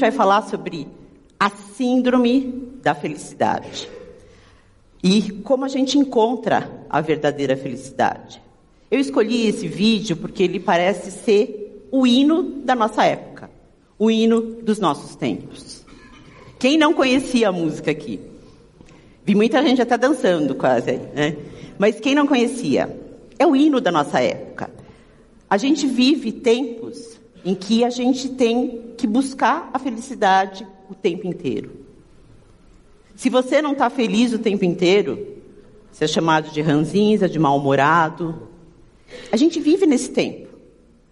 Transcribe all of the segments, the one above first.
Gente vai falar sobre a síndrome da felicidade e como a gente encontra a verdadeira felicidade. Eu escolhi esse vídeo porque ele parece ser o hino da nossa época, o hino dos nossos tempos. Quem não conhecia a música aqui? Vi muita gente até dançando quase, né? Mas quem não conhecia? É o hino da nossa época. A gente vive tempos em que a gente tem que buscar a felicidade o tempo inteiro. Se você não está feliz o tempo inteiro, você é chamado de ranzinza, de mal-humorado. A gente vive nesse tempo.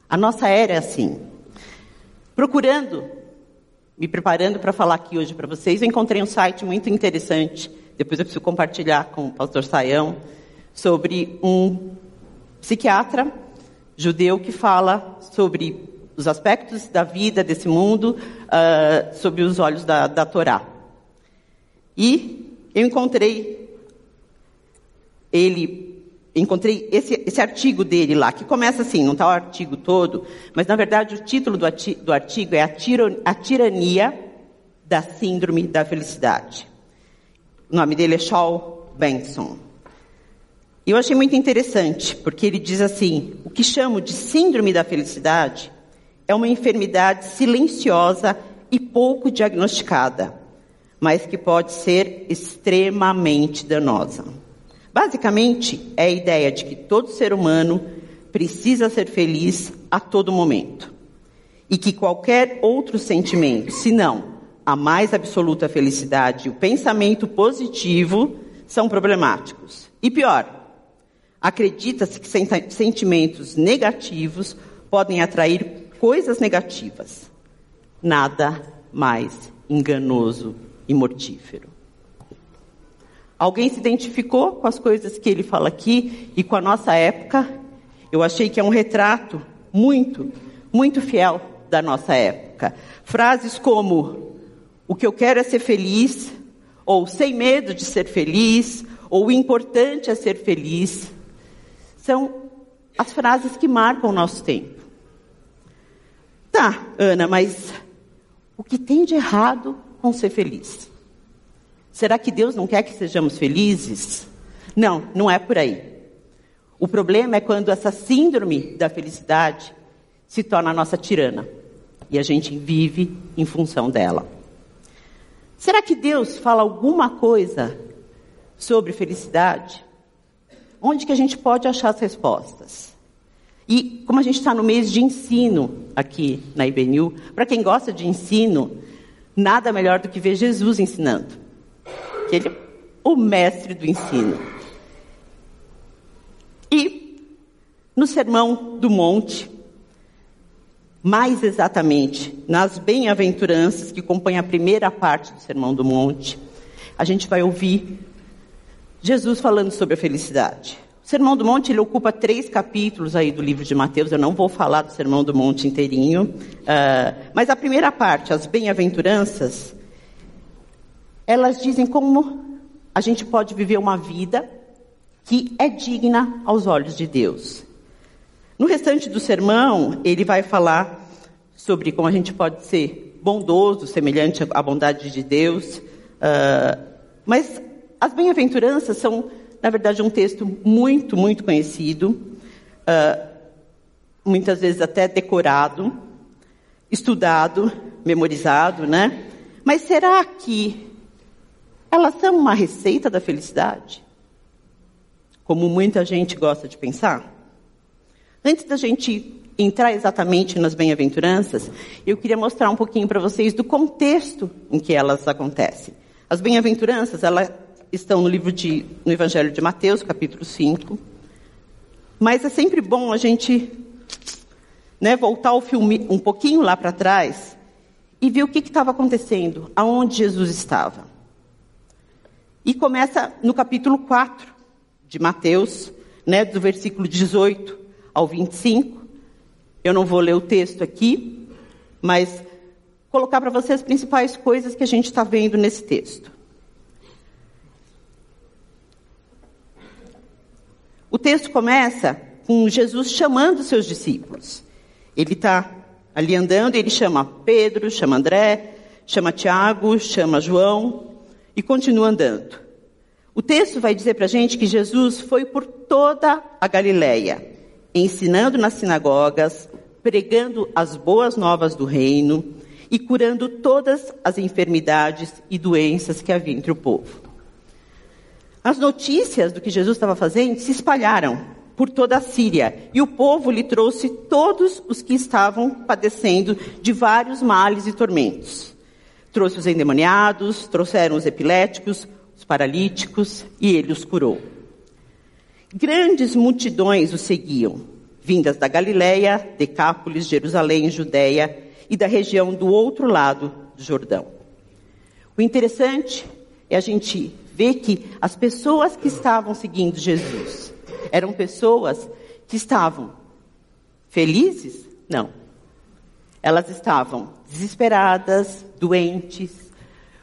A nossa era é assim. Procurando, me preparando para falar aqui hoje para vocês, eu encontrei um site muito interessante. Depois eu preciso compartilhar com o pastor Saião sobre um psiquiatra judeu que fala sobre os aspectos da vida desse mundo uh, sob os olhos da, da Torá. E eu encontrei ele, encontrei esse, esse artigo dele lá, que começa assim, não está o artigo todo, mas na verdade o título do, ati, do artigo é a, tiro, a Tirania da Síndrome da Felicidade. O nome dele é Shaw Benson. E eu achei muito interessante, porque ele diz assim: o que chamo de síndrome da felicidade é uma enfermidade silenciosa e pouco diagnosticada mas que pode ser extremamente danosa. Basicamente, é a ideia de que todo ser humano precisa ser feliz a todo momento. E que qualquer outro sentimento, se não a mais absoluta felicidade e o pensamento positivo, são problemáticos. E pior, acredita-se que sentimentos negativos podem atrair coisas negativas. Nada mais enganoso e mortífero. Alguém se identificou com as coisas que ele fala aqui e com a nossa época? Eu achei que é um retrato muito, muito fiel da nossa época. Frases como: o que eu quero é ser feliz, ou sem medo de ser feliz, ou o importante é ser feliz, são as frases que marcam o nosso tempo. Tá, Ana, mas o que tem de errado com ser feliz. Será que Deus não quer que sejamos felizes? Não, não é por aí. O problema é quando essa síndrome da felicidade se torna a nossa tirana e a gente vive em função dela. Será que Deus fala alguma coisa sobre felicidade? Onde que a gente pode achar as respostas? E como a gente está no mês de ensino aqui na IBNU, para quem gosta de ensino, nada melhor do que ver Jesus ensinando. Que ele é o mestre do ensino. E no Sermão do Monte, mais exatamente nas bem-aventuranças que compõem a primeira parte do Sermão do Monte, a gente vai ouvir Jesus falando sobre a felicidade. O Sermão do Monte ele ocupa três capítulos aí do livro de Mateus. Eu não vou falar do Sermão do Monte inteirinho, uh, mas a primeira parte, as bem-aventuranças, elas dizem como a gente pode viver uma vida que é digna aos olhos de Deus. No restante do sermão, ele vai falar sobre como a gente pode ser bondoso, semelhante à bondade de Deus. Uh, mas as bem-aventuranças são na verdade, é um texto muito, muito conhecido, uh, muitas vezes até decorado, estudado, memorizado, né? Mas será que elas são uma receita da felicidade? Como muita gente gosta de pensar? Antes da gente entrar exatamente nas bem-aventuranças, eu queria mostrar um pouquinho para vocês do contexto em que elas acontecem. As bem-aventuranças, ela estão no livro de, no Evangelho de Mateus, capítulo 5. Mas é sempre bom a gente né, voltar o filme um pouquinho lá para trás e ver o que estava acontecendo, aonde Jesus estava. E começa no capítulo 4 de Mateus, né, do versículo 18 ao 25. Eu não vou ler o texto aqui, mas colocar para vocês as principais coisas que a gente está vendo nesse texto. O texto começa com Jesus chamando seus discípulos. Ele está Ali andando, ele chama Pedro, chama André, chama Tiago, chama João e continua andando. O texto vai dizer para a gente que Jesus foi por toda a Galileia, ensinando nas sinagogas, pregando as boas novas do reino e curando todas as enfermidades e doenças que havia entre o povo. As notícias do que Jesus estava fazendo se espalharam por toda a Síria, e o povo lhe trouxe todos os que estavam padecendo de vários males e tormentos. Trouxe os endemoniados, trouxeram os epiléticos, os paralíticos, e ele os curou. Grandes multidões o seguiam, vindas da Galiléia, Decápolis, Jerusalém, Judéia e da região do outro lado do Jordão. O interessante é a gente ver que as pessoas que estavam seguindo Jesus eram pessoas que estavam felizes? Não. Elas estavam desesperadas, doentes,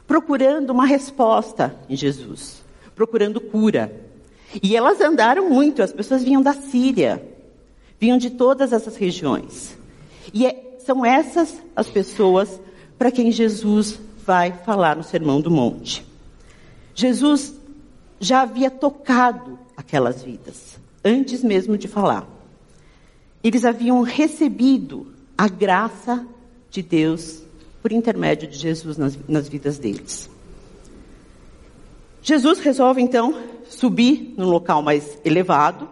procurando uma resposta em Jesus, procurando cura. E elas andaram muito, as pessoas vinham da Síria, vinham de todas essas regiões. E é, são essas as pessoas para quem Jesus vai falar no Sermão do Monte. Jesus já havia tocado aquelas vidas, antes mesmo de falar. Eles haviam recebido a graça de Deus por intermédio de Jesus nas, nas vidas deles. Jesus resolve então subir num local mais elevado,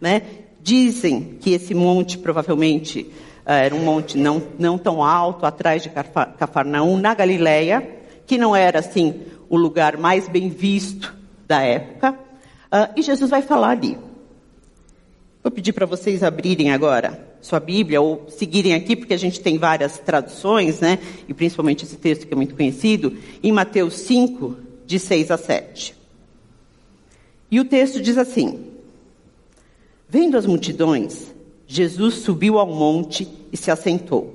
né? Dizem que esse monte provavelmente uh, era um monte não, não tão alto, atrás de Cafarnaum, na Galileia, que não era assim o lugar mais bem visto da época. Uh, e Jesus vai falar ali. Vou pedir para vocês abrirem agora sua Bíblia ou seguirem aqui, porque a gente tem várias traduções, né? E principalmente esse texto que é muito conhecido, em Mateus 5, de 6 a 7. E o texto diz assim: Vendo as multidões, Jesus subiu ao monte e se assentou.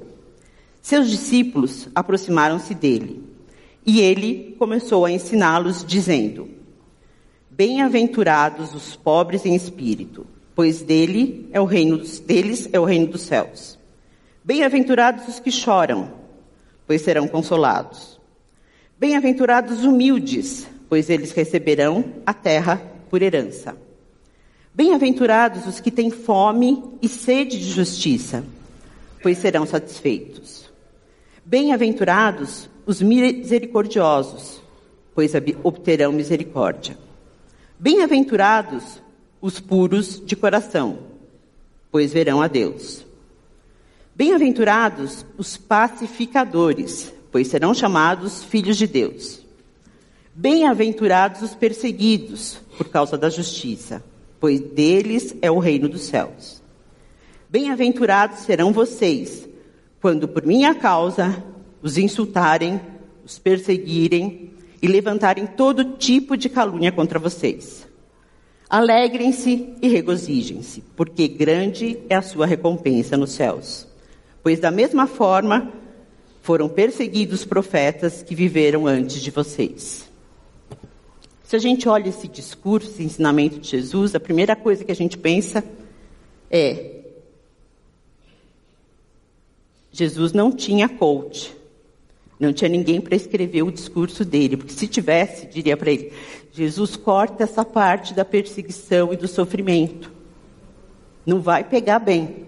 Seus discípulos aproximaram-se dele, e ele começou a ensiná-los, dizendo: Bem-aventurados os pobres em espírito, pois dele é o reino dos, deles é o reino dos céus. Bem-aventurados os que choram, pois serão consolados. Bem-aventurados os humildes, pois eles receberão a terra por herança. Bem-aventurados os que têm fome e sede de justiça, pois serão satisfeitos. Bem-aventurados os misericordiosos, pois obterão misericórdia. Bem-aventurados os puros de coração, pois verão a Deus. Bem-aventurados os pacificadores, pois serão chamados filhos de Deus. Bem-aventurados os perseguidos por causa da justiça, pois deles é o reino dos céus. Bem-aventurados serão vocês, quando por minha causa os insultarem, os perseguirem e levantarem todo tipo de calúnia contra vocês. Alegrem-se e regozijem-se, porque grande é a sua recompensa nos céus. Pois da mesma forma foram perseguidos profetas que viveram antes de vocês. Se a gente olha esse discurso, esse ensinamento de Jesus, a primeira coisa que a gente pensa é: Jesus não tinha coach. Não tinha ninguém para escrever o discurso dele, porque se tivesse, diria para ele: Jesus corta essa parte da perseguição e do sofrimento. Não vai pegar bem.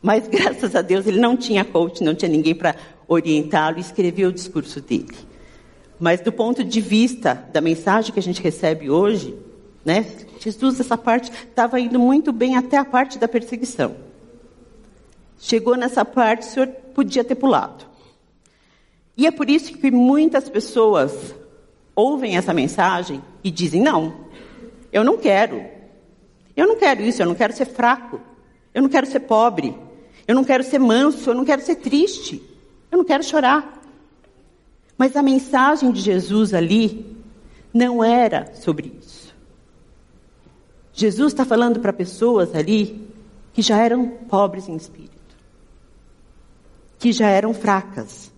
Mas graças a Deus ele não tinha coach, não tinha ninguém para orientá-lo e escrever o discurso dele. Mas do ponto de vista da mensagem que a gente recebe hoje, né, Jesus, essa parte estava indo muito bem até a parte da perseguição. Chegou nessa parte, o senhor podia ter pulado. E é por isso que muitas pessoas ouvem essa mensagem e dizem: não, eu não quero. Eu não quero isso, eu não quero ser fraco. Eu não quero ser pobre. Eu não quero ser manso, eu não quero ser triste. Eu não quero chorar. Mas a mensagem de Jesus ali não era sobre isso. Jesus está falando para pessoas ali que já eram pobres em espírito, que já eram fracas,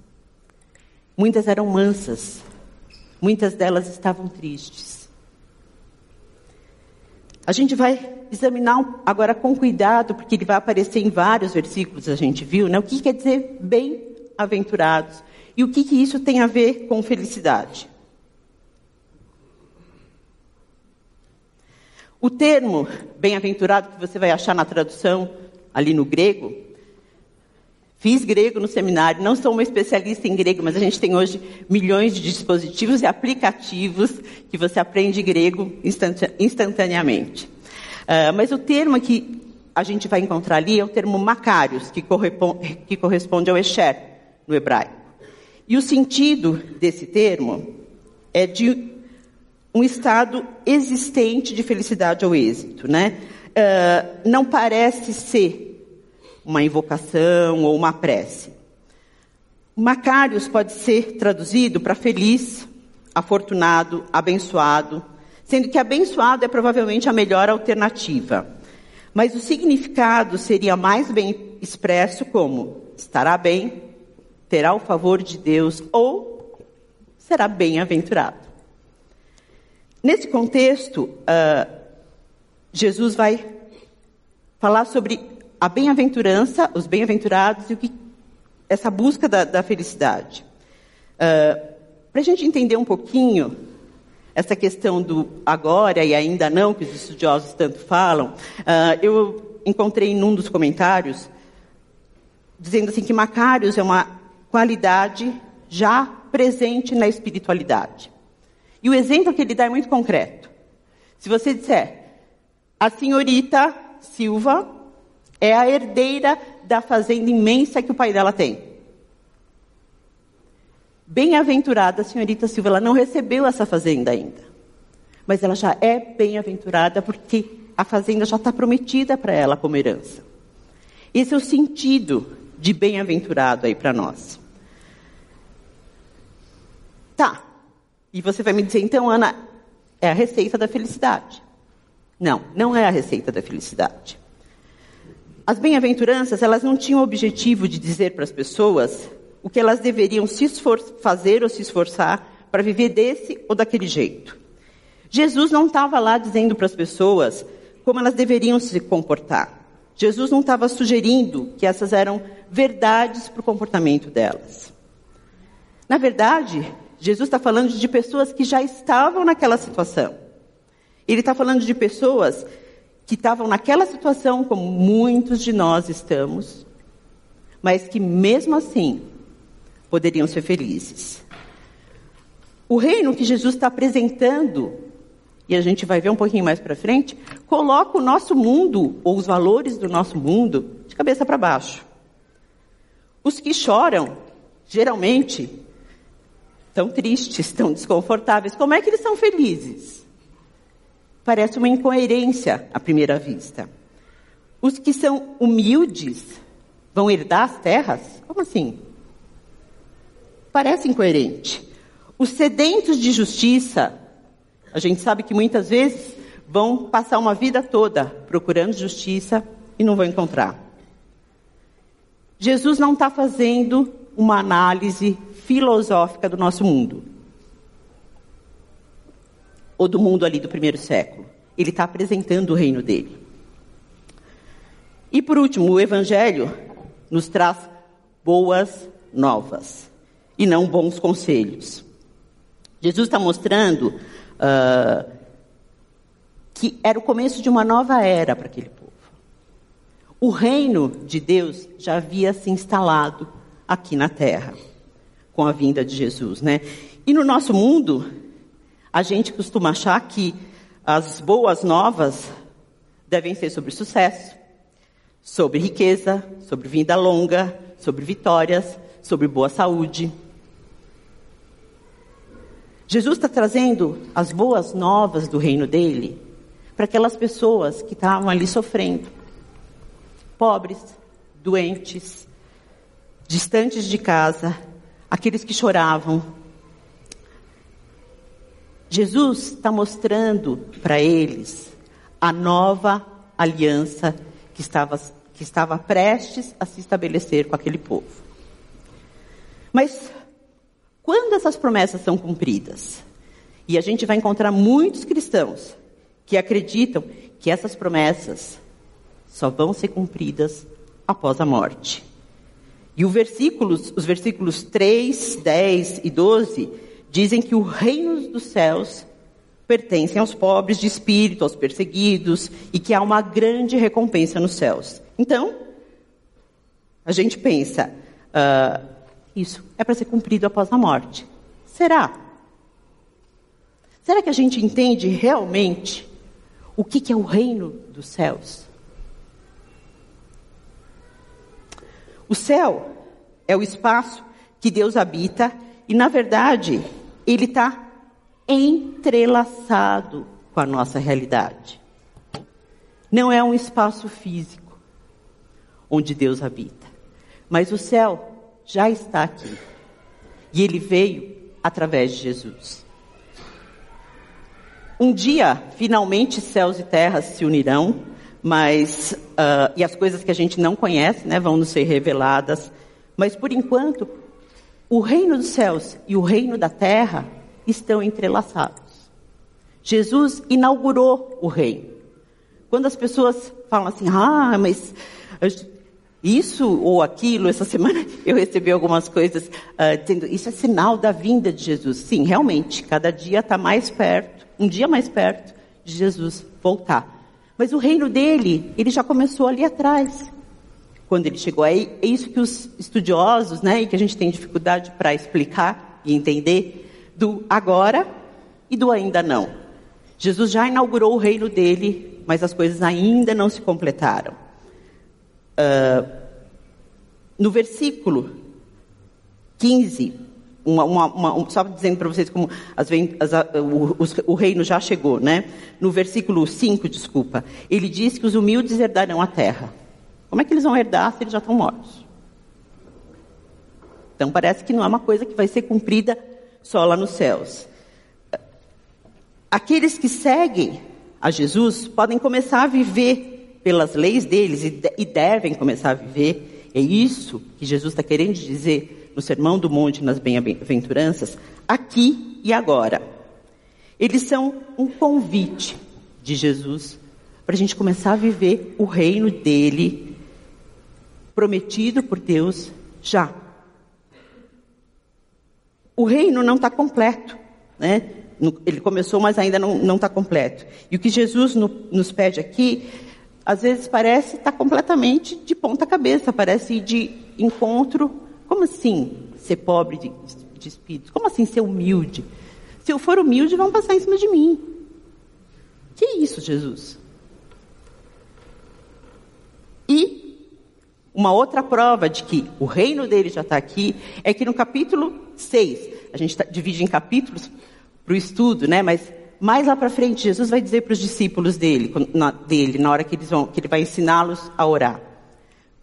Muitas eram mansas, muitas delas estavam tristes. A gente vai examinar agora com cuidado, porque ele vai aparecer em vários versículos, a gente viu, né? O que quer dizer bem-aventurados e o que, que isso tem a ver com felicidade. O termo bem-aventurado que você vai achar na tradução ali no grego, fiz grego no seminário, não sou uma especialista em grego, mas a gente tem hoje milhões de dispositivos e aplicativos que você aprende grego instantaneamente. Uh, mas o termo que a gente vai encontrar ali é o termo Macários, que corresponde, que corresponde ao Esher no hebraico. E o sentido desse termo é de um estado existente de felicidade ou êxito, né? Uh, não parece ser uma invocação ou uma prece. Macários pode ser traduzido para feliz, afortunado, abençoado, sendo que abençoado é provavelmente a melhor alternativa. Mas o significado seria mais bem expresso como estará bem, terá o favor de Deus ou será bem-aventurado. Nesse contexto, uh, Jesus vai falar sobre a bem-aventurança, os bem-aventurados e que, essa busca da, da felicidade. Uh, Para a gente entender um pouquinho essa questão do agora e ainda não, que os estudiosos tanto falam, uh, eu encontrei num dos comentários dizendo assim que Macários é uma qualidade já presente na espiritualidade. E o exemplo que ele dá é muito concreto. Se você disser, a senhorita Silva é a herdeira da fazenda imensa que o pai dela tem. Bem-aventurada senhorita Silva, ela não recebeu essa fazenda ainda. Mas ela já é bem-aventurada porque a fazenda já está prometida para ela como herança. Esse é o sentido de bem-aventurado aí para nós. Tá, e você vai me dizer, então, Ana, é a receita da felicidade. Não, não é a receita da felicidade. As bem-aventuranças, elas não tinham o objetivo de dizer para as pessoas o que elas deveriam se fazer ou se esforçar para viver desse ou daquele jeito. Jesus não estava lá dizendo para as pessoas como elas deveriam se comportar. Jesus não estava sugerindo que essas eram verdades para o comportamento delas. Na verdade, Jesus está falando de pessoas que já estavam naquela situação. Ele está falando de pessoas que estavam naquela situação, como muitos de nós estamos, mas que mesmo assim poderiam ser felizes. O reino que Jesus está apresentando, e a gente vai ver um pouquinho mais para frente, coloca o nosso mundo, ou os valores do nosso mundo, de cabeça para baixo. Os que choram, geralmente, tão tristes, tão desconfortáveis. Como é que eles são felizes? Parece uma incoerência à primeira vista. Os que são humildes vão herdar as terras? Como assim? Parece incoerente. Os sedentos de justiça, a gente sabe que muitas vezes vão passar uma vida toda procurando justiça e não vão encontrar. Jesus não está fazendo uma análise filosófica do nosso mundo. Ou do mundo ali do primeiro século. Ele está apresentando o reino dele. E por último, o Evangelho nos traz boas novas e não bons conselhos. Jesus está mostrando uh, que era o começo de uma nova era para aquele povo. O reino de Deus já havia se instalado aqui na terra com a vinda de Jesus, né? E no nosso mundo, a gente costuma achar que as boas novas devem ser sobre sucesso, sobre riqueza, sobre vinda longa, sobre vitórias, sobre boa saúde. Jesus está trazendo as boas novas do reino dele para aquelas pessoas que estavam ali sofrendo, pobres, doentes, distantes de casa, aqueles que choravam. Jesus está mostrando para eles a nova aliança que estava, que estava prestes a se estabelecer com aquele povo. Mas quando essas promessas são cumpridas? E a gente vai encontrar muitos cristãos que acreditam que essas promessas só vão ser cumpridas após a morte. E versículos, os versículos 3, 10 e 12 dizem que o reino dos céus pertencem aos pobres de espírito, aos perseguidos, e que há uma grande recompensa nos céus. Então, a gente pensa, uh, isso é para ser cumprido após a morte. Será? Será que a gente entende realmente o que, que é o reino dos céus? O céu é o espaço que Deus habita e, na verdade, ele está entrelaçado com a nossa realidade. Não é um espaço físico onde Deus habita, mas o céu já está aqui. E ele veio através de Jesus. Um dia, finalmente, céus e terras se unirão, mas uh, e as coisas que a gente não conhece, né, vão nos ser reveladas. Mas por enquanto, o reino dos céus e o reino da terra estão entrelaçados. Jesus inaugurou o reino. Quando as pessoas falam assim, ah, mas isso ou aquilo, essa semana eu recebi algumas coisas uh, dizendo, isso é sinal da vinda de Jesus. Sim, realmente, cada dia está mais perto, um dia mais perto de Jesus voltar. Mas o reino dele, ele já começou ali atrás, quando ele chegou. É isso que os estudiosos, né, e que a gente tem dificuldade para explicar e entender, do agora e do ainda não. Jesus já inaugurou o reino dele, mas as coisas ainda não se completaram. Uh, no versículo 15, uma, uma, uma, só dizendo para vocês como as, as, o, o, reino já chegou, né? No versículo 5, desculpa, ele diz que os humildes herdarão a terra. Como é que eles vão herdar se eles já estão mortos? Então parece que não é uma coisa que vai ser cumprida só lá nos céus. Aqueles que seguem a Jesus podem começar a viver pelas leis deles e devem começar a viver. É isso que Jesus está querendo dizer no Sermão do Monte, nas Bem-aventuranças, aqui e agora. Eles são um convite de Jesus para a gente começar a viver o reino dele, prometido por Deus já o reino não está completo, né? Ele começou, mas ainda não está completo. E o que Jesus no, nos pede aqui, às vezes parece estar tá completamente de ponta cabeça, parece de encontro. Como assim ser pobre de, de espírito? Como assim ser humilde? Se eu for humilde, vão passar em cima de mim. Que isso, Jesus? E uma outra prova de que o reino dele já está aqui é que no capítulo 6, a gente tá, divide em capítulos para o estudo, né? Mas mais lá para frente, Jesus vai dizer para os discípulos dele, na, dele, na hora que, eles vão, que ele vai ensiná-los a orar: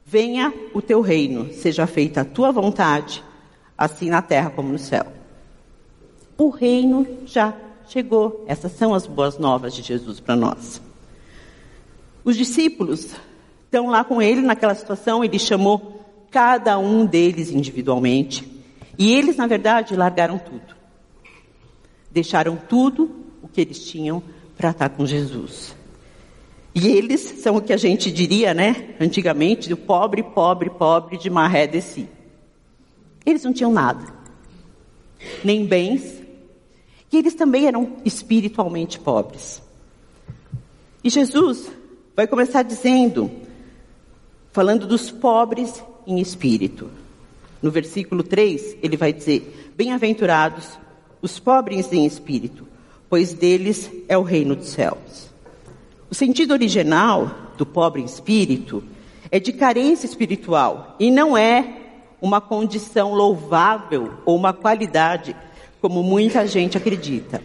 Venha o teu reino, seja feita a tua vontade, assim na terra como no céu. O reino já chegou. Essas são as boas novas de Jesus para nós. Os discípulos estão lá com ele naquela situação, ele chamou cada um deles individualmente. E eles, na verdade, largaram tudo. Deixaram tudo o que eles tinham para estar com Jesus. E eles são o que a gente diria, né, antigamente, do pobre, pobre, pobre de maré de si. Eles não tinham nada, nem bens, e eles também eram espiritualmente pobres. E Jesus vai começar dizendo falando dos pobres em espírito. No versículo 3, ele vai dizer: Bem-aventurados os pobres em espírito, pois deles é o reino dos céus. O sentido original do pobre em espírito é de carência espiritual e não é uma condição louvável ou uma qualidade, como muita gente acredita.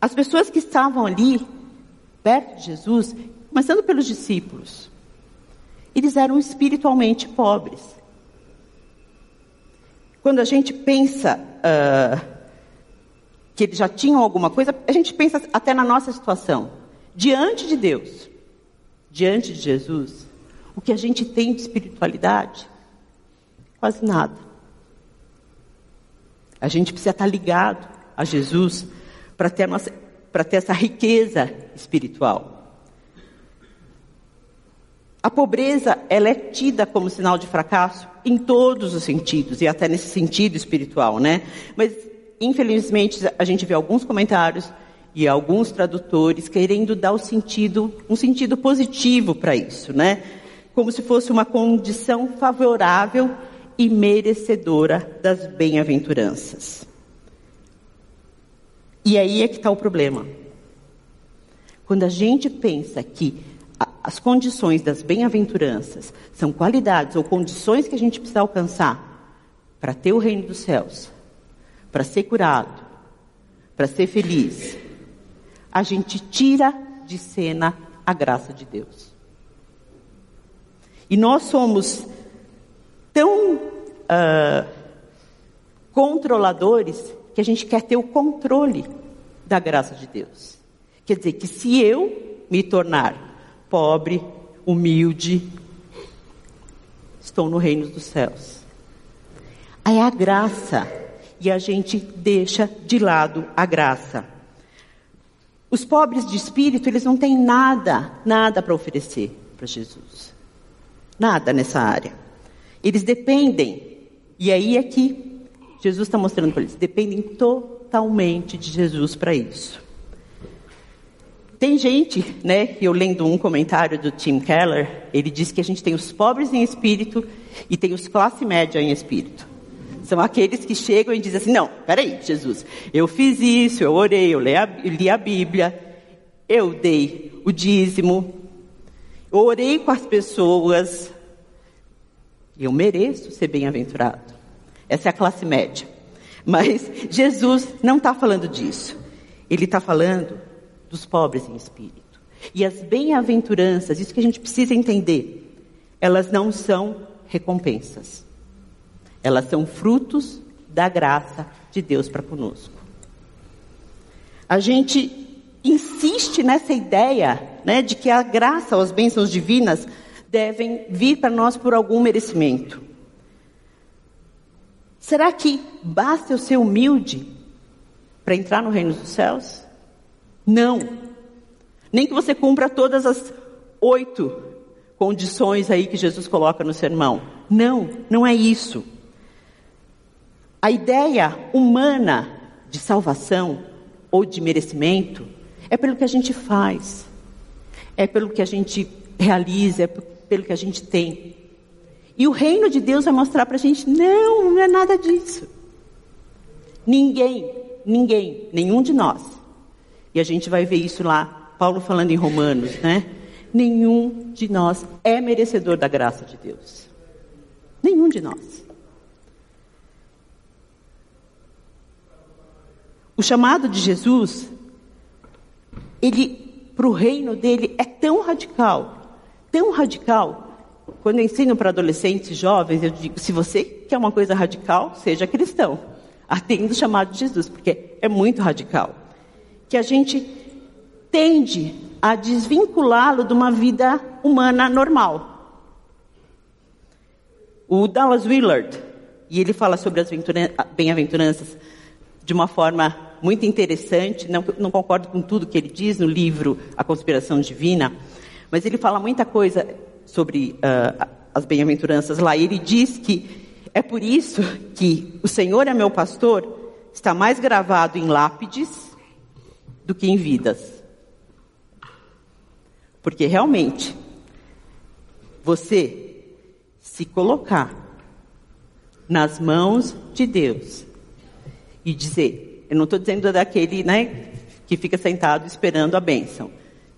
As pessoas que estavam ali, perto de Jesus, começando pelos discípulos, eles eram espiritualmente pobres. Quando a gente pensa uh, que eles já tinham alguma coisa, a gente pensa até na nossa situação. Diante de Deus, diante de Jesus, o que a gente tem de espiritualidade? Quase nada. A gente precisa estar ligado a Jesus para ter ter essa riqueza espiritual. A pobreza, ela é tida como sinal de fracasso em todos os sentidos, e até nesse sentido espiritual, né? Mas, infelizmente, a gente vê alguns comentários e alguns tradutores querendo dar o sentido, um sentido positivo para isso, né? Como se fosse uma condição favorável e merecedora das bem-aventuranças. E aí é que está o problema. Quando a gente pensa que as condições das bem-aventuranças são qualidades ou condições que a gente precisa alcançar para ter o reino dos céus, para ser curado, para ser feliz, a gente tira de cena a graça de Deus. E nós somos tão uh, controladores que a gente quer ter o controle da graça de Deus. Quer dizer que se eu me tornar pobre, humilde, estou no reino dos céus. Aí a graça, e a gente deixa de lado a graça. Os pobres de espírito, eles não têm nada, nada para oferecer para Jesus. Nada nessa área. Eles dependem, e aí é que Jesus está mostrando para eles, dependem totalmente de Jesus para isso. Tem gente, né, eu lendo um comentário do Tim Keller, ele diz que a gente tem os pobres em espírito e tem os classe média em espírito. São aqueles que chegam e dizem assim: não, peraí, Jesus, eu fiz isso, eu orei, eu li a, li a Bíblia, eu dei o dízimo, eu orei com as pessoas, eu mereço ser bem-aventurado. Essa é a classe média. Mas Jesus não está falando disso. Ele está falando dos pobres em espírito. E as bem-aventuranças, isso que a gente precisa entender, elas não são recompensas. Elas são frutos da graça de Deus para conosco. A gente insiste nessa ideia né, de que a graça, as bênçãos divinas, devem vir para nós por algum merecimento. Será que basta eu ser humilde para entrar no reino dos céus? Não. Nem que você cumpra todas as oito condições aí que Jesus coloca no sermão. Não, não é isso. A ideia humana de salvação ou de merecimento é pelo que a gente faz, é pelo que a gente realiza, é pelo que a gente tem. E o reino de Deus vai mostrar para a gente: não, não é nada disso. Ninguém, ninguém, nenhum de nós e a gente vai ver isso lá, Paulo falando em Romanos, né? Nenhum de nós é merecedor da graça de Deus. Nenhum de nós. O chamado de Jesus, ele, para o reino dele, é tão radical, tão radical. Quando eu ensino para adolescentes jovens, eu digo: se você quer uma coisa radical, seja cristão. Atenda o chamado de Jesus, porque é muito radical que a gente tende a desvinculá-lo de uma vida humana normal. O Dallas Willard, e ele fala sobre as bem-aventuranças de uma forma muito interessante, não, não concordo com tudo que ele diz no livro A Conspiração Divina, mas ele fala muita coisa sobre uh, as bem-aventuranças lá. E ele diz que é por isso que o Senhor é meu pastor está mais gravado em lápides do que em vidas. Porque realmente, você se colocar nas mãos de Deus e dizer, eu não estou dizendo daquele né, que fica sentado esperando a bênção.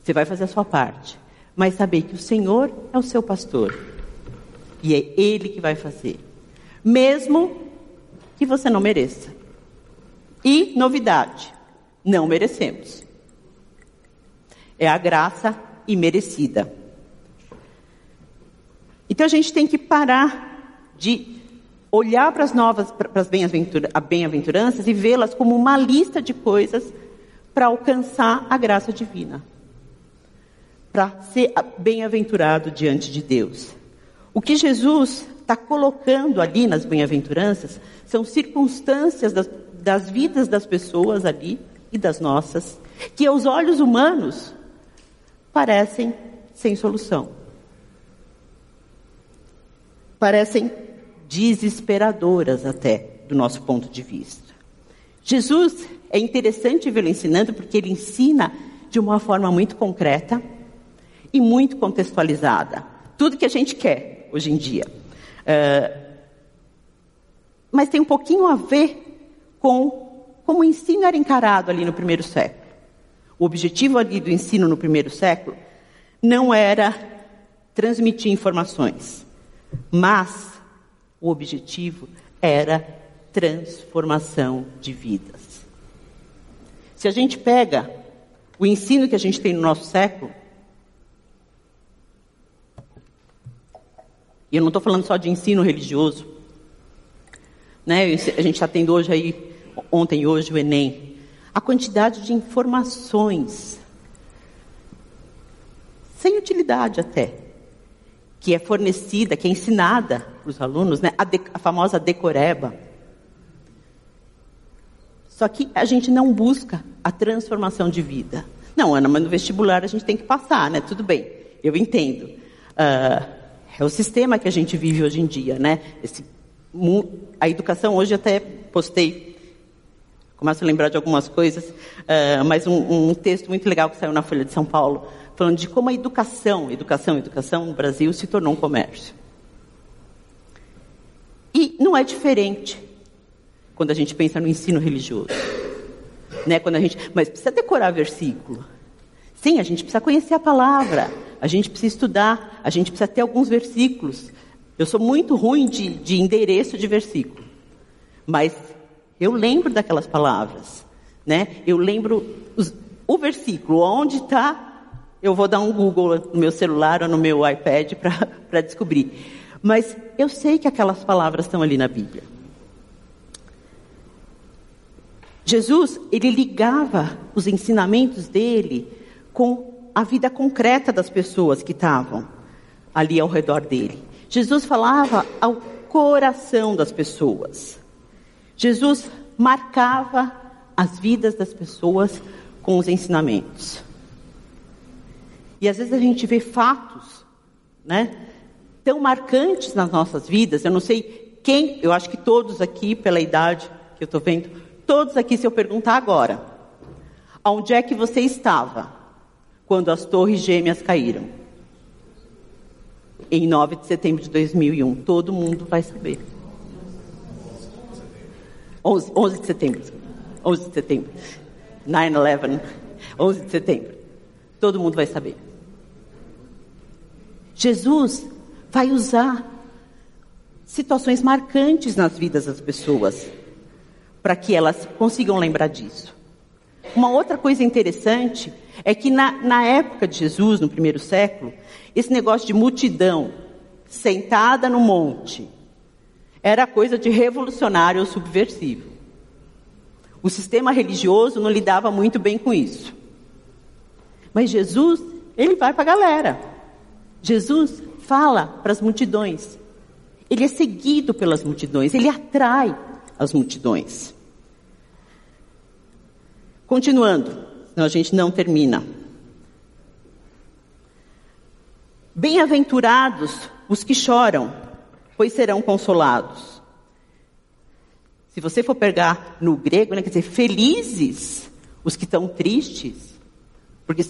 Você vai fazer a sua parte. Mas saber que o Senhor é o seu pastor. E é Ele que vai fazer. Mesmo que você não mereça. E novidade não merecemos. É a graça imerecida. Então a gente tem que parar de olhar para as novas, para as bem-aventuranças e vê-las como uma lista de coisas para alcançar a graça divina. Para ser bem-aventurado diante de Deus. O que Jesus está colocando ali nas bem-aventuranças são circunstâncias das, das vidas das pessoas ali e das nossas, que aos olhos humanos parecem sem solução. Parecem desesperadoras até, do nosso ponto de vista. Jesus é interessante vê-lo ensinando porque ele ensina de uma forma muito concreta e muito contextualizada. Tudo que a gente quer hoje em dia. Uh, mas tem um pouquinho a ver com como o ensino era encarado ali no primeiro século. O objetivo ali do ensino no primeiro século não era transmitir informações, mas o objetivo era transformação de vidas. Se a gente pega o ensino que a gente tem no nosso século, e eu não estou falando só de ensino religioso, né? A gente está tendo hoje aí, ontem e hoje, o Enem. A quantidade de informações, sem utilidade até, que é fornecida, que é ensinada para os alunos, né? a, de, a famosa decoreba. Só que a gente não busca a transformação de vida. Não, Ana, mas no vestibular a gente tem que passar, né? Tudo bem, eu entendo. Uh, é o sistema que a gente vive hoje em dia, né? Esse a educação hoje até postei, começo a lembrar de algumas coisas, uh, mas um, um, texto muito legal que saiu na Folha de São Paulo, falando de como a educação, educação, educação no Brasil se tornou um comércio. E não é diferente quando a gente pensa no ensino religioso. Né? Quando a gente, mas precisa decorar versículo. Sim, a gente precisa conhecer a palavra, a gente precisa estudar, a gente precisa ter alguns versículos, eu sou muito ruim de, de endereço de versículo, mas eu lembro daquelas palavras, né? Eu lembro os, o versículo, onde está, eu vou dar um Google no meu celular ou no meu iPad para descobrir. Mas eu sei que aquelas palavras estão ali na Bíblia. Jesus, ele ligava os ensinamentos dele com a vida concreta das pessoas que estavam ali ao redor dele. Jesus falava ao coração das pessoas. Jesus marcava as vidas das pessoas com os ensinamentos. E às vezes a gente vê fatos, né, tão marcantes nas nossas vidas. Eu não sei quem, eu acho que todos aqui, pela idade que eu estou vendo, todos aqui, se eu perguntar agora, onde é que você estava quando as torres gêmeas caíram? em 9 de setembro de 2001. Todo mundo vai saber. 11, 11 de setembro. 11 de setembro. 9-11. 11 de setembro. Todo mundo vai saber. Jesus vai usar situações marcantes nas vidas das pessoas para que elas consigam lembrar disso. Uma outra coisa interessante é que na, na época de Jesus, no primeiro século, esse negócio de multidão sentada no monte era coisa de revolucionário ou subversivo. O sistema religioso não lidava muito bem com isso. Mas Jesus, ele vai para a galera. Jesus fala para as multidões. Ele é seguido pelas multidões, ele atrai as multidões. Continuando, senão a gente não termina. Bem-aventurados os que choram, pois serão consolados. Se você for pegar no grego, né, quer dizer, felizes os que estão tristes, porque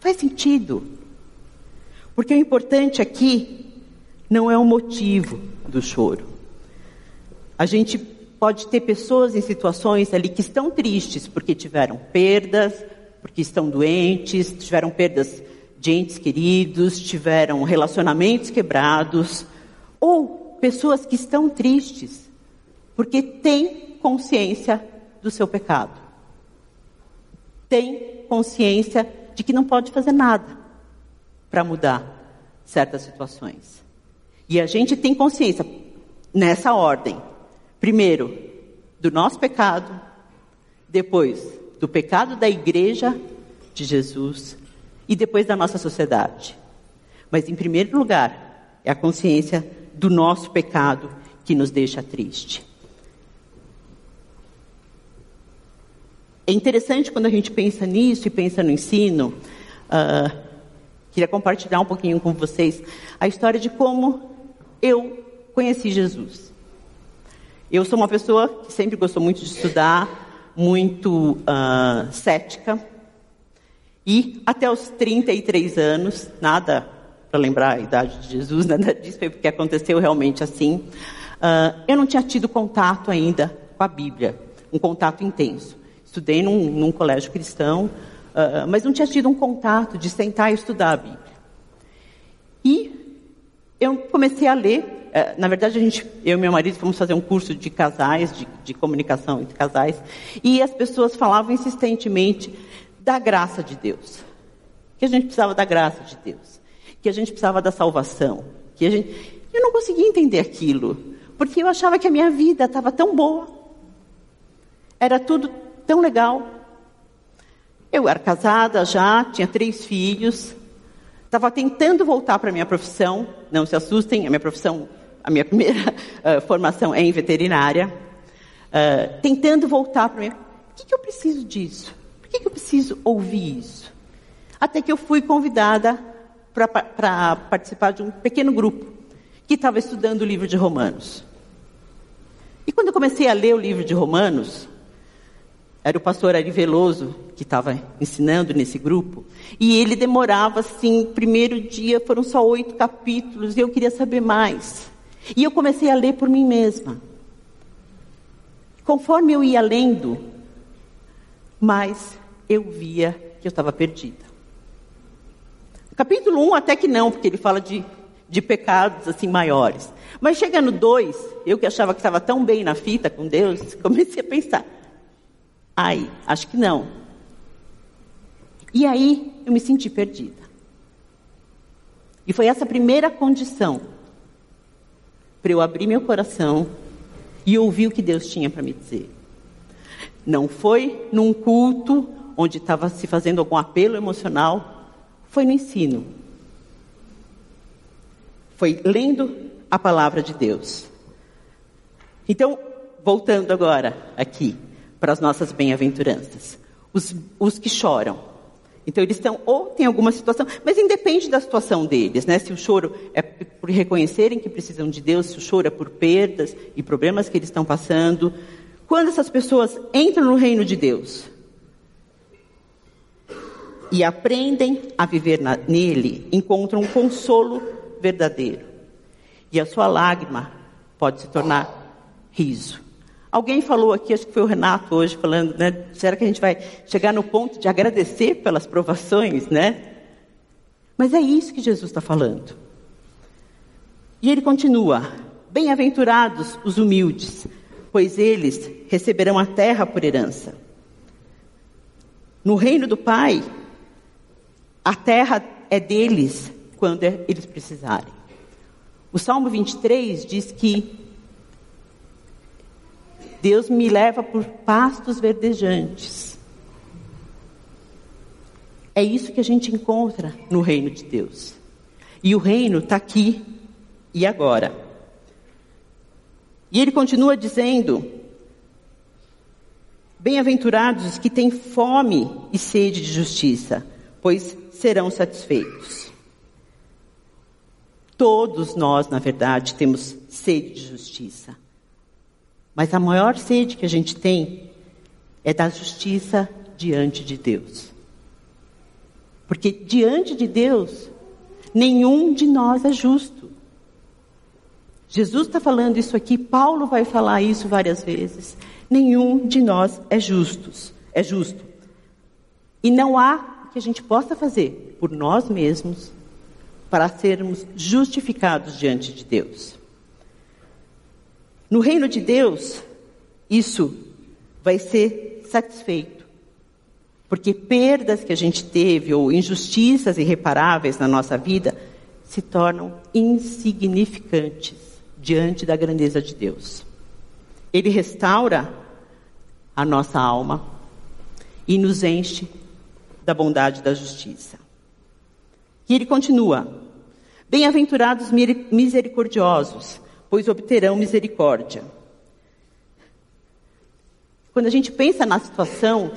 faz sentido. Porque o importante aqui não é o motivo do choro. A gente pode ter pessoas em situações ali que estão tristes porque tiveram perdas, porque estão doentes, tiveram perdas de entes queridos, tiveram relacionamentos quebrados, ou pessoas que estão tristes porque têm consciência do seu pecado. Tem consciência de que não pode fazer nada para mudar certas situações. E a gente tem consciência nessa ordem. Primeiro, do nosso pecado, depois do pecado da igreja de Jesus e depois da nossa sociedade. Mas, em primeiro lugar, é a consciência do nosso pecado que nos deixa triste. é interessante quando a gente pensa nisso e pensa no ensino. Uh, queria compartilhar um pouquinho com vocês a história de como eu conheci Jesus. Eu sou uma pessoa que sempre gostou muito de estudar, muito uh, cética. E até os 33 anos, nada para lembrar a idade de Jesus, nada disso foi porque aconteceu realmente assim. Uh, eu não tinha tido contato ainda com a Bíblia, um contato intenso. Estudei num, num colégio cristão, uh, mas não tinha tido um contato de sentar e estudar a Bíblia. E eu comecei a ler. Uh, na verdade, a gente, eu e meu marido fomos fazer um curso de casais, de, de comunicação entre casais, e as pessoas falavam insistentemente da graça de Deus. Que a gente precisava da graça de Deus. Que a gente precisava da salvação. Que a gente... Eu não conseguia entender aquilo. Porque eu achava que a minha vida estava tão boa. Era tudo tão legal. Eu era casada já, tinha três filhos. Estava tentando voltar para a minha profissão. Não se assustem, a minha profissão, a minha primeira uh, formação é em veterinária. Uh, tentando voltar para minha... Por que, que eu preciso disso? Por que, que eu preciso ouvir isso? Até que eu fui convidada para participar de um pequeno grupo que estava estudando o livro de Romanos. E quando eu comecei a ler o livro de Romanos, era o pastor Ari Veloso que estava ensinando nesse grupo, e ele demorava assim, primeiro dia foram só oito capítulos, e eu queria saber mais. E eu comecei a ler por mim mesma. Conforme eu ia lendo, mas eu via que eu estava perdida. Capítulo 1 até que não, porque ele fala de, de pecados assim maiores. Mas chega no 2, eu que achava que estava tão bem na fita com Deus, comecei a pensar, ai, acho que não. E aí eu me senti perdida. E foi essa primeira condição para eu abrir meu coração e ouvir o que Deus tinha para me dizer. Não foi num culto onde estava se fazendo algum apelo emocional, foi no ensino. Foi lendo a palavra de Deus. Então, voltando agora aqui para as nossas bem-aventuranças. Os, os que choram. Então, eles estão, ou tem alguma situação, mas independe da situação deles, né? Se o choro é por reconhecerem que precisam de Deus, se o choro é por perdas e problemas que eles estão passando, quando essas pessoas entram no reino de Deus e aprendem a viver na, nele, encontram um consolo verdadeiro. E a sua lágrima pode se tornar riso. Alguém falou aqui, acho que foi o Renato hoje, falando, né? Será que a gente vai chegar no ponto de agradecer pelas provações, né? Mas é isso que Jesus está falando. E ele continua: Bem-aventurados os humildes, pois eles receberão a terra por herança. No reino do Pai, a terra é deles quando é, eles precisarem. O Salmo 23 diz que Deus me leva por pastos verdejantes. É isso que a gente encontra no reino de Deus. E o reino está aqui e agora. E ele continua dizendo: Bem-aventurados os que têm fome e sede de justiça, pois serão satisfeitos. Todos nós, na verdade, temos sede de justiça. Mas a maior sede que a gente tem é da justiça diante de Deus. Porque diante de Deus, nenhum de nós é justo. Jesus está falando isso aqui, Paulo vai falar isso várias vezes. Nenhum de nós é justos, é justo. E não há que a gente possa fazer por nós mesmos para sermos justificados diante de Deus. No reino de Deus, isso vai ser satisfeito. Porque perdas que a gente teve ou injustiças irreparáveis na nossa vida se tornam insignificantes diante da grandeza de Deus. Ele restaura a nossa alma e nos enche da bondade e da justiça. E ele continua: Bem-aventurados misericordiosos, pois obterão misericórdia. Quando a gente pensa na situação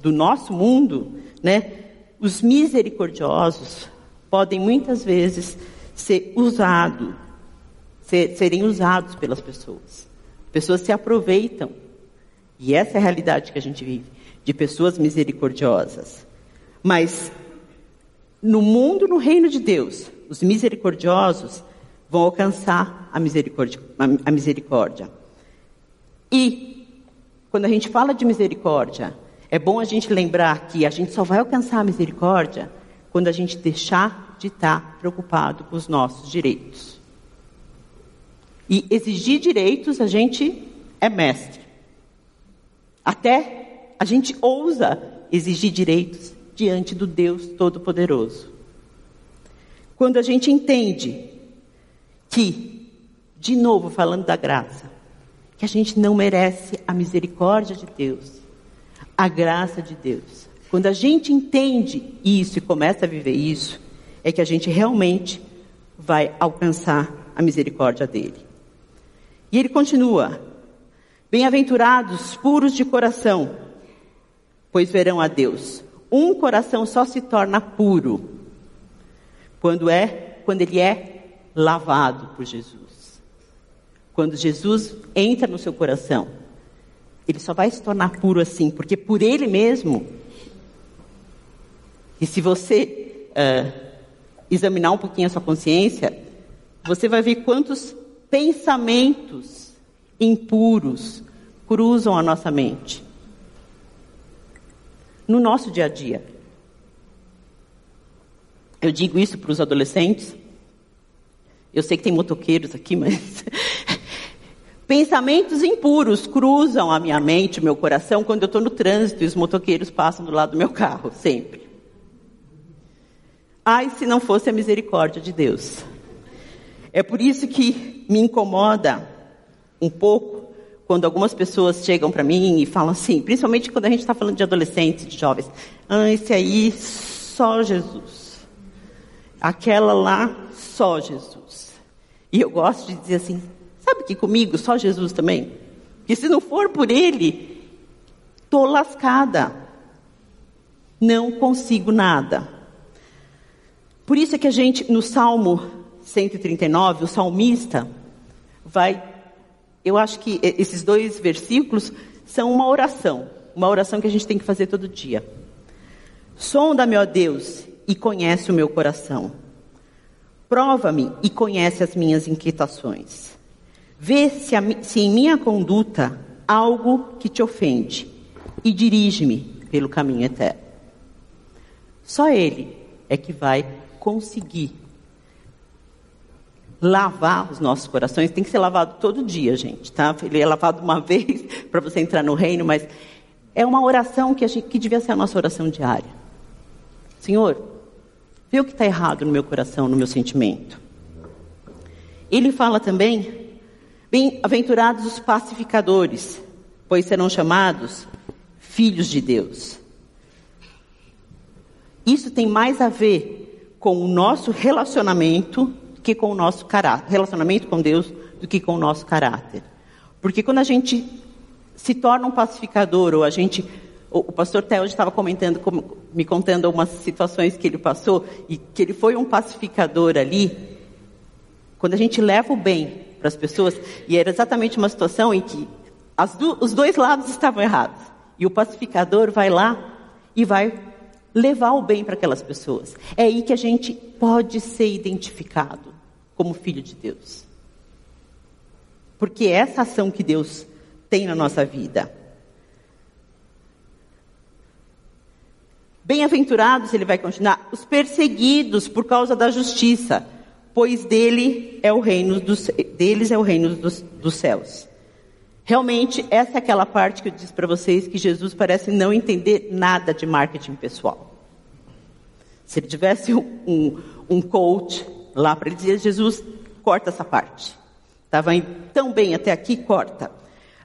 do nosso mundo, né, os misericordiosos podem muitas vezes ser usados, ser, serem usados pelas pessoas. Pessoas se aproveitam. E essa é a realidade que a gente vive, de pessoas misericordiosas. Mas no mundo, no reino de Deus, os misericordiosos vão alcançar a misericórdia. A misericórdia. E quando a gente fala de misericórdia, é bom a gente lembrar que a gente só vai alcançar a misericórdia quando a gente deixar de estar preocupado com os nossos direitos. E exigir direitos, a gente é mestre. Até a gente ousa exigir direitos diante do Deus Todo-Poderoso. Quando a gente entende que, de novo falando da graça, que a gente não merece a misericórdia de Deus, a graça de Deus. Quando a gente entende isso e começa a viver isso, é que a gente realmente vai alcançar a misericórdia dele. E ele continua: Bem-aventurados puros de coração, pois verão a Deus. Um coração só se torna puro quando é, quando ele é lavado por Jesus. Quando Jesus entra no seu coração, ele só vai se tornar puro assim, porque por ele mesmo. E se você uh, examinar um pouquinho a sua consciência, você vai ver quantos pensamentos impuros cruzam a nossa mente. No nosso dia a dia. Eu digo isso para os adolescentes. Eu sei que tem motoqueiros aqui, mas Pensamentos impuros cruzam a minha mente, o meu coração, quando eu estou no trânsito e os motoqueiros passam do lado do meu carro, sempre. Ai, se não fosse a misericórdia de Deus. É por isso que me incomoda um pouco quando algumas pessoas chegam para mim e falam assim, principalmente quando a gente está falando de adolescentes, de jovens. Ah, esse aí, só Jesus. Aquela lá, só Jesus. E eu gosto de dizer assim, Sabe que comigo, só Jesus também? Que se não for por Ele, estou lascada. Não consigo nada. Por isso é que a gente, no Salmo 139, o salmista vai. Eu acho que esses dois versículos são uma oração. Uma oração que a gente tem que fazer todo dia. Sonda-me, ó Deus, e conhece o meu coração. Prova-me e conhece as minhas inquietações. Vê se, a, se em minha conduta algo que te ofende e dirige-me pelo caminho eterno. Só Ele é que vai conseguir lavar os nossos corações. Tem que ser lavado todo dia, gente, tá? Ele é lavado uma vez para você entrar no reino, mas é uma oração que, a gente, que devia ser a nossa oração diária. Senhor, vê o que está errado no meu coração, no meu sentimento. Ele fala também Bem-aventurados os pacificadores, pois serão chamados filhos de Deus. Isso tem mais a ver com o nosso relacionamento que com o nosso caráter, relacionamento com Deus do que com o nosso caráter. Porque quando a gente se torna um pacificador, ou a gente. O, pastor Theo estava comentando, me contando algumas situações que ele passou, e que ele foi um pacificador ali. Quando a gente leva o bem para as pessoas, e era exatamente uma situação em que do, os dois lados estavam errados. E o pacificador vai lá e vai levar o bem para aquelas pessoas. É aí que a gente pode ser identificado como filho de Deus. Porque é essa ação que Deus tem na nossa vida. Bem-aventurados, ele vai continuar, os perseguidos por causa da justiça, pois dele é o reino dos, deles é o reino dos, dos céus. Realmente, essa é aquela parte que eu disse para vocês que Jesus parece não entender nada de marketing pessoal. Se ele tivesse um, um coach lá para ele dizer, Jesus, corta essa parte. Estava tão bem até aqui, corta.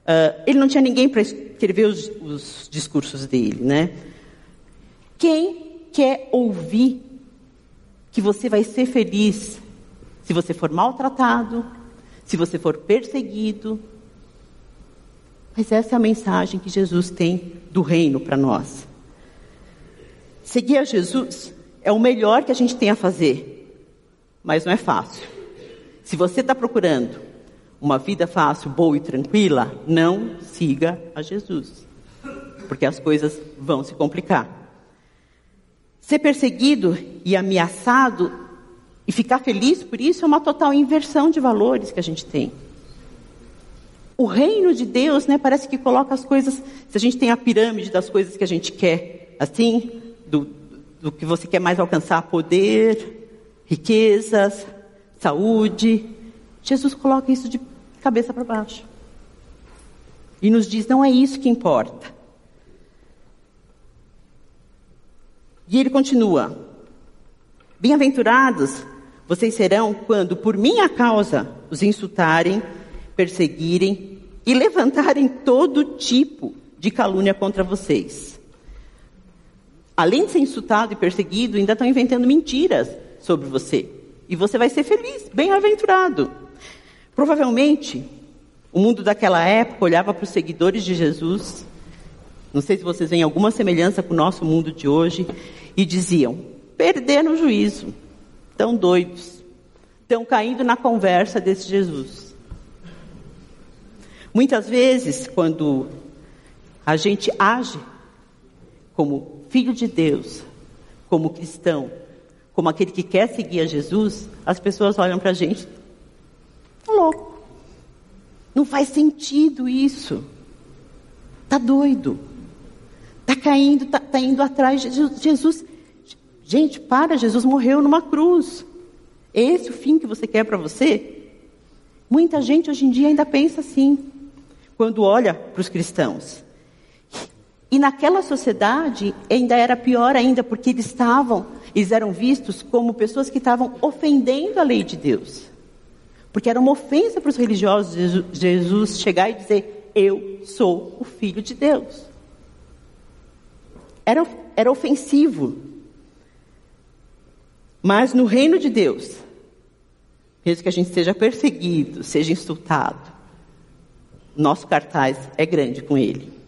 Uh, ele não tinha ninguém para escrever os, os discursos dele, né? Quem quer ouvir que você vai ser feliz se você for maltratado, se você for perseguido. Mas essa é a mensagem que Jesus tem do reino para nós. Seguir a Jesus é o melhor que a gente tem a fazer, mas não é fácil. Se você está procurando uma vida fácil, boa e tranquila, não siga a Jesus, porque as coisas vão se complicar. Ser perseguido e ameaçado e ficar feliz por isso é uma total inversão de valores que a gente tem. O reino de Deus, né, parece que coloca as coisas, se a gente tem a pirâmide das coisas que a gente quer, assim, do, do que você quer mais alcançar, poder, riquezas, saúde, Jesus coloca isso de cabeça para baixo. E nos diz: não é isso que importa. E ele continua: Bem-aventurados vocês serão quando, por minha causa, os insultarem, perseguirem e levantarem todo tipo de calúnia contra vocês. Além de ser insultado e perseguido, ainda estão inventando mentiras sobre você. E você vai ser feliz, bem-aventurado. Provavelmente, o mundo daquela época olhava para os seguidores de Jesus, não sei se vocês veem alguma semelhança com o nosso mundo de hoje, e diziam: perderam o juízo, estão doidos, estão caindo na conversa desse Jesus. Muitas vezes, quando a gente age como filho de Deus, como cristão, como aquele que quer seguir a Jesus, as pessoas olham para a gente, tá louco. Não faz sentido isso. Tá doido. Tá caindo, tá, tá indo atrás de Jesus. Gente, para, Jesus morreu numa cruz. É esse o fim que você quer para você? Muita gente hoje em dia ainda pensa assim, quando olha para os cristãos. E naquela sociedade ainda era pior ainda, porque eles estavam, eles eram vistos como pessoas que estavam ofendendo a lei de Deus. Porque era uma ofensa para os religiosos Jesus chegar e dizer: Eu sou o filho de Deus. Era, era ofensivo. Mas no reino de Deus, mesmo que a gente seja perseguido, seja insultado, nosso cartaz é grande com ele.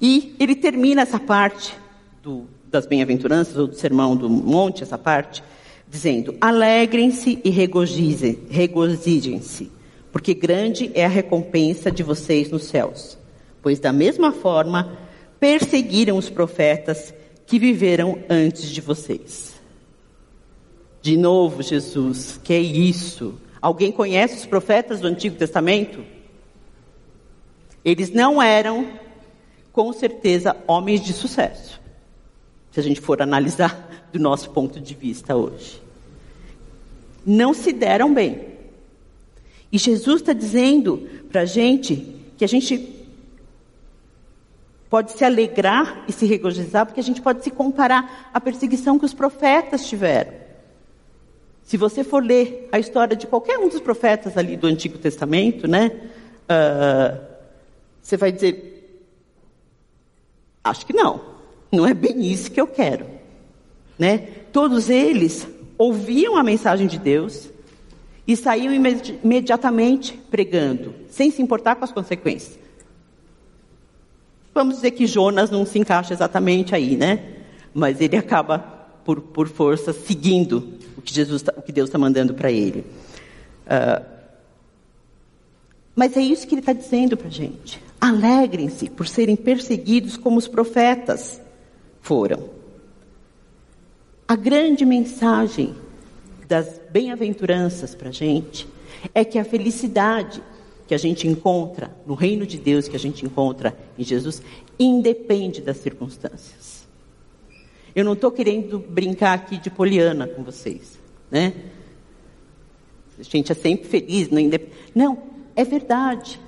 E ele termina essa parte do, das bem-aventuranças, ou do sermão do monte, essa parte, dizendo: Alegrem-se e regozijem-se, porque grande é a recompensa de vocês nos céus. Pois da mesma forma perseguiram os profetas que viveram antes de vocês. De novo, Jesus, que é isso? Alguém conhece os profetas do Antigo Testamento? Eles não eram, com certeza, homens de sucesso. Se a gente for analisar do nosso ponto de vista hoje. Não se deram bem. E Jesus está dizendo para a gente que a gente pode se alegrar e se regozijar, porque a gente pode se comparar à perseguição que os profetas tiveram. Se você for ler a história de qualquer um dos profetas ali do Antigo Testamento, né, uh, você vai dizer, acho que não, não é bem isso que eu quero, né? Todos eles ouviam a mensagem de Deus e saíam imediatamente pregando, sem se importar com as consequências. Vamos dizer que Jonas não se encaixa exatamente aí, né? Mas ele acaba, por, por força, seguindo o que, Jesus, tá, o que Deus está mandando para ele. Uh, mas é isso que ele está dizendo para a gente. Alegrem-se por serem perseguidos como os profetas foram. A grande mensagem das bem-aventuranças para a gente é que a felicidade que a gente encontra no reino de Deus, que a gente encontra em Jesus, independe das circunstâncias. Eu não estou querendo brincar aqui de poliana com vocês, né? A gente é sempre feliz, não, indep... não é verdade.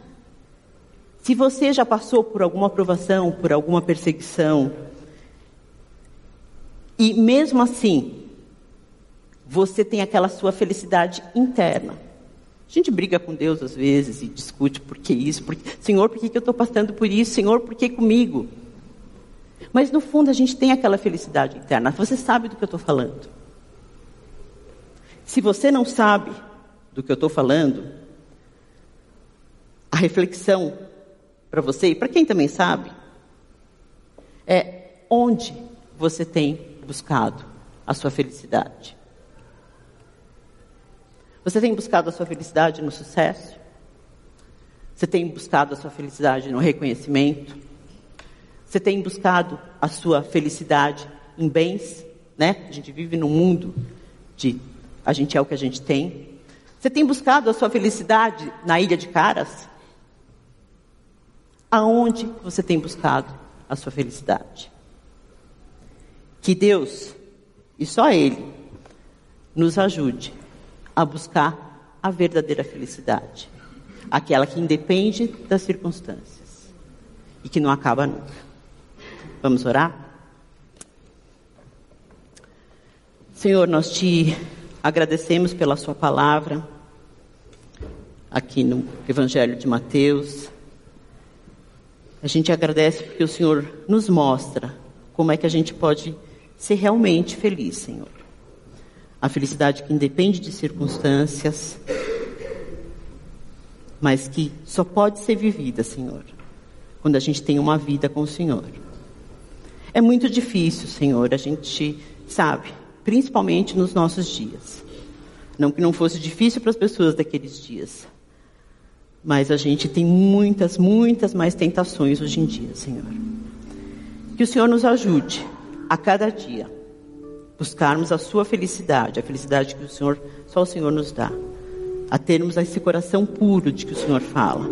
Se você já passou por alguma provação, por alguma perseguição, e mesmo assim, você tem aquela sua felicidade interna. A gente briga com Deus às vezes e discute por que isso, por... Senhor, por que, que eu estou passando por isso? Senhor, por que comigo? Mas no fundo a gente tem aquela felicidade interna. Você sabe do que eu estou falando. Se você não sabe do que eu estou falando, a reflexão para você e para quem também sabe é onde você tem buscado a sua felicidade. Você tem buscado a sua felicidade no sucesso? Você tem buscado a sua felicidade no reconhecimento? Você tem buscado a sua felicidade em bens? Né? A gente vive num mundo de a gente é o que a gente tem. Você tem buscado a sua felicidade na ilha de Caras? Aonde você tem buscado a sua felicidade? Que Deus, e só Ele, nos ajude a buscar a verdadeira felicidade. Aquela que independe das circunstâncias e que não acaba nunca. Vamos orar? Senhor, nós te agradecemos pela Sua palavra aqui no Evangelho de Mateus. A gente agradece porque o Senhor nos mostra como é que a gente pode ser realmente feliz, Senhor. A felicidade que independe de circunstâncias, mas que só pode ser vivida, Senhor, quando a gente tem uma vida com o Senhor. É muito difícil, Senhor, a gente sabe, principalmente nos nossos dias. Não que não fosse difícil para as pessoas daqueles dias, mas a gente tem muitas, muitas mais tentações hoje em dia, Senhor. Que o Senhor nos ajude a cada dia buscarmos a sua felicidade, a felicidade que o Senhor, só o Senhor nos dá. A termos esse coração puro de que o Senhor fala.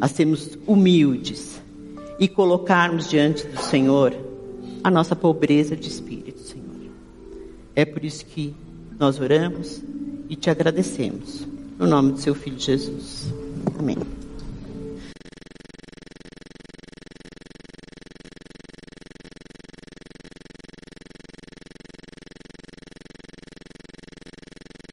A sermos humildes e colocarmos diante do Senhor a nossa pobreza de espírito, Senhor. É por isso que nós oramos e te agradecemos. No nome do seu filho Jesus. 没。